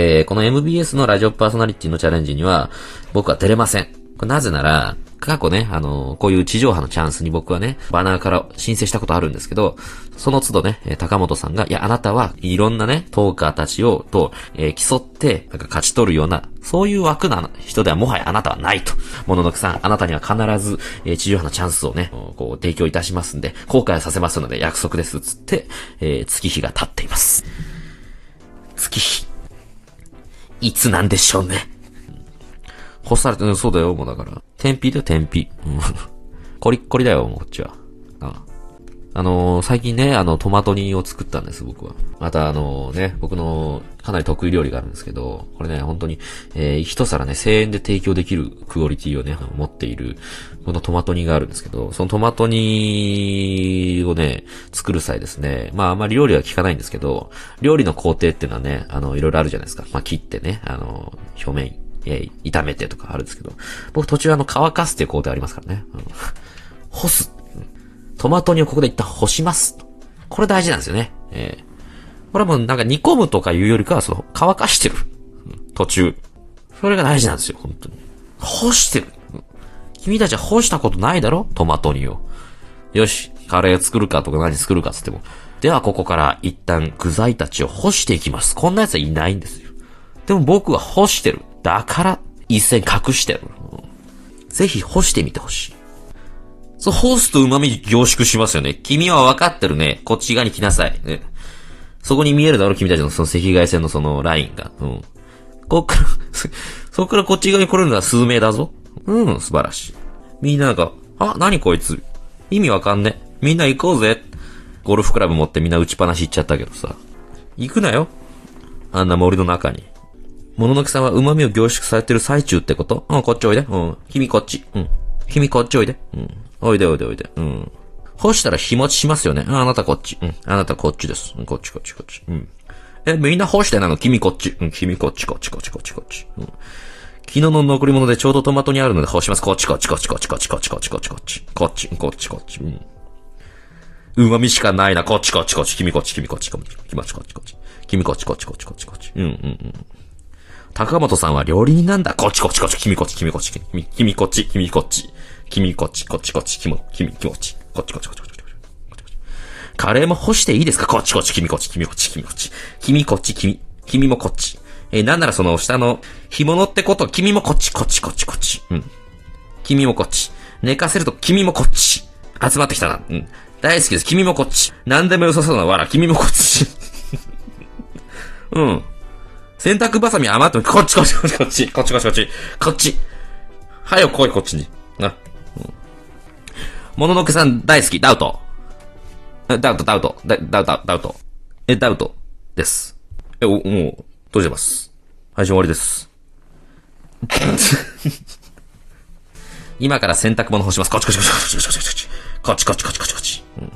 えー、この MBS のラジオパーソナリティのチャレンジには、僕は出れません。これなぜなら、過去ね、あの、こういう地上波のチャンスに僕はね、バナーから申請したことあるんですけど、その都度ね、高本さんが、いや、あなたはいろんなね、トーカーたちを、と、えー、競って、なんか勝ち取るような、そういう枠な人ではもはやあなたはないと。もののくさん、あなたには必ず、えー、地上波のチャンスをね、こう、提供いたしますんで、後悔させますので約束です、つって、えー、月日が経っています。月日。いつなんでしょうね。干されて、る、そうだよ、もうだから。天日だよ、天日。うん。コリッコリだよ、もうこっちは。ああのー、最近ね、あの、トマト煮を作ったんです、僕は。また、あのね、僕のかなり得意料理があるんですけど、これね、本当に、えー、一皿ね、1000円で提供できるクオリティをね、持っている、このトマト煮があるんですけど、そのトマト煮をね、作る際ですね、まあ、あんまり料理は効かないんですけど、料理の工程っていうのはね、あの、いろいろあるじゃないですか。まあ、切ってね、あの、表面えー、炒めてとかあるんですけど、僕途中あの乾かすっていう工程ありますからね。干す。トマト煮をここで一旦干します。これ大事なんですよね。えー、これはもうなんか煮込むとかいうよりかは、その乾かしてる。途中。それが大事なんですよ、本当に。干してる。君たちは干したことないだろ？トマト煮を。よし、カレー作るかとか何作るかつっても。ではここから一旦具材たちを干していきます。こんな奴はいないんですよ。でも僕は干してる。だから、一線隠してる。ぜひ干してみてほしい。そう、干すと旨味凝縮しますよね。君は分かってるね。こっち側に来なさい。ね。そこに見えるだろ、君たちのその赤外線のそのラインが。うん。こっから そっからこっち側に来れるのは数名だぞ。うん、素晴らしい。みんななんか、あ、何こいつ。意味わかんね。みんな行こうぜ。ゴルフクラブ持ってみんな打ちっぱなし行っちゃったけどさ。行くなよ。あんな森の中に。もののけさんは旨味を凝縮されてる最中ってこと？うん、こっちおいで。うん。君こっち。うん。君こっちおいで。うん。おいでおいでおいで。うん。干したら日持ちしますよね。あ、あなたこっち。うん。あなたこっちです。うん、こっちこっちこっち。うん。え、みんな干してなの？君こっち。うん、君こっちこっちこっちこっちこっち。うん。昨日の残り物でちょうどトマトにあるので干します。こっちこっちこっちこっちこっちこっちこっちこっちこっち。こっち、こっちこっち。うん。旨味しかないな。こっちこっちこっち。君こっち君こっちこっち。君こっちこっちこっち。君こっちこっちこっちこっちこっち。うんうんうん。高本さんは料理人なんだ。こっちこっちこっち、君こっち、君こっち、君、こっち、君こっち、君こっち、こっちこっち、君、君、君こっち、こっちこっちこっちこっち。カレーも干していいですか？こっちこっち、君こっち、君こっち、君こっち。君こっち、君、君もこっち。え、なんならその下の干物ってこと、君もこっち、こっち、こっち、こっち。うん。君もこっち。寝かせると君もこっち。集まってきたな。うん。大好きです。君もこっち。何でも良さそうなわら、君もこっち。うん。洗濯バサミ余っても、こっちこっちこっちこっち、こっちこっちこっち、こっち。はよ来いこっちに。な。もののけさん大好き、ダウト。ダウト、ダウト、ダウト、ダウト。え、ダウトです。え、お、もう、閉じます。配信終わりです。今から洗濯物干します。こっちこっちこっちこっちこっちこっちこっちこっちこっちこっち。うん。